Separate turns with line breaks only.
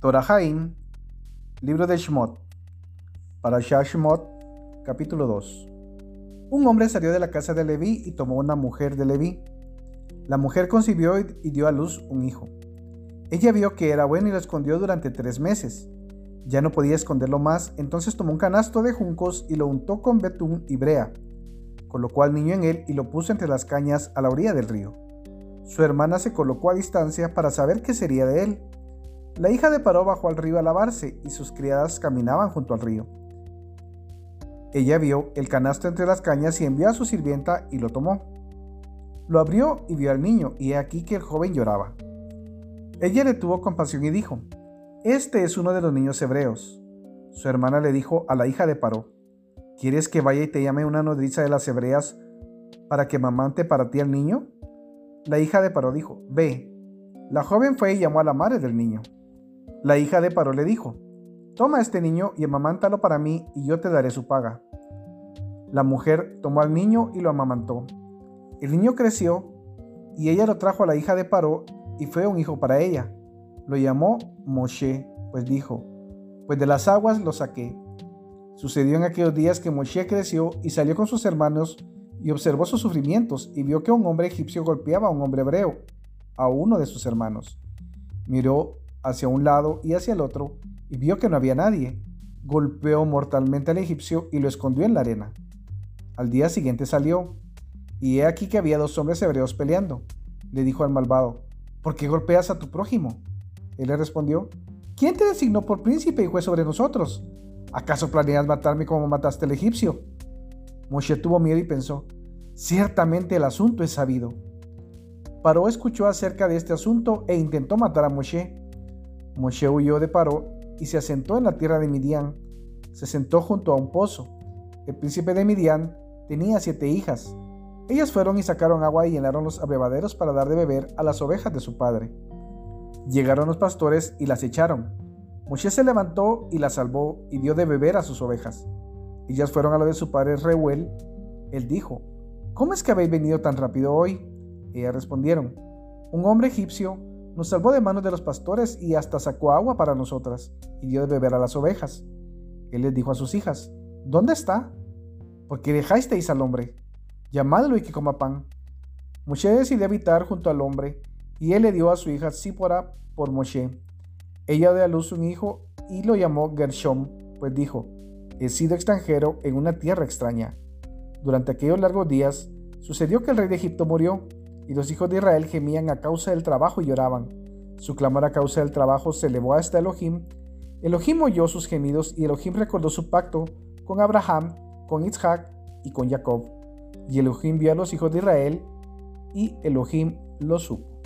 Torahaim, libro de Shmot. Para capítulo 2. Un hombre salió de la casa de Leví y tomó una mujer de Leví. La mujer concibió y dio a luz un hijo. Ella vio que era bueno y lo escondió durante tres meses. Ya no podía esconderlo más, entonces tomó un canasto de juncos y lo untó con betún y brea. Colocó al niño en él y lo puso entre las cañas a la orilla del río. Su hermana se colocó a distancia para saber qué sería de él. La hija de Paró bajó al río a lavarse y sus criadas caminaban junto al río. Ella vio el canasto entre las cañas y envió a su sirvienta y lo tomó. Lo abrió y vio al niño, y he aquí que el joven lloraba. Ella le tuvo compasión y dijo, Este es uno de los niños hebreos. Su hermana le dijo a la hija de Paró, ¿Quieres que vaya y te llame una nodriza de las hebreas para que mamante para ti al niño? La hija de Paró dijo, Ve. La joven fue y llamó a la madre del niño. La hija de Paró le dijo, Toma este niño y amamántalo para mí y yo te daré su paga. La mujer tomó al niño y lo amamantó. El niño creció y ella lo trajo a la hija de Paró y fue un hijo para ella. Lo llamó Moshe, pues dijo, pues de las aguas lo saqué. Sucedió en aquellos días que Moshe creció y salió con sus hermanos y observó sus sufrimientos y vio que un hombre egipcio golpeaba a un hombre hebreo, a uno de sus hermanos. Miró hacia un lado y hacia el otro, y vio que no había nadie. Golpeó mortalmente al egipcio y lo escondió en la arena. Al día siguiente salió, y he aquí que había dos hombres hebreos peleando. Le dijo al malvado, ¿por qué golpeas a tu prójimo? Él le respondió, ¿quién te designó por príncipe y juez sobre nosotros? ¿Acaso planeas matarme como mataste al egipcio? Moshe tuvo miedo y pensó, ciertamente el asunto es sabido. Paró escuchó acerca de este asunto e intentó matar a Moshe, Moshe huyó de Paró y se asentó en la tierra de Midian. Se sentó junto a un pozo. El príncipe de Midian tenía siete hijas. Ellas fueron y sacaron agua y llenaron los abrevaderos para dar de beber a las ovejas de su padre. Llegaron los pastores y las echaron. Moshe se levantó y las salvó y dio de beber a sus ovejas. Ellas fueron a lo de su padre Reuel. Él dijo, ¿Cómo es que habéis venido tan rápido hoy? Ellas respondieron, un hombre egipcio nos salvó de manos de los pastores y hasta sacó agua para nosotras y dio de beber a las ovejas. Él les dijo a sus hijas, ¿dónde está? Porque dejasteis al hombre. Llamadlo y que coma pan. Moshe decidió habitar junto al hombre y él le dio a su hija Sípora por Moshe. Ella dio a luz un hijo y lo llamó Gershom, pues dijo, he sido extranjero en una tierra extraña. Durante aquellos largos días sucedió que el rey de Egipto murió y los hijos de Israel gemían a causa del trabajo y lloraban. Su clamor a causa del trabajo se elevó hasta Elohim. Elohim oyó sus gemidos y Elohim recordó su pacto con Abraham, con Isaac y con Jacob. Y Elohim vio a los hijos de Israel y Elohim lo supo.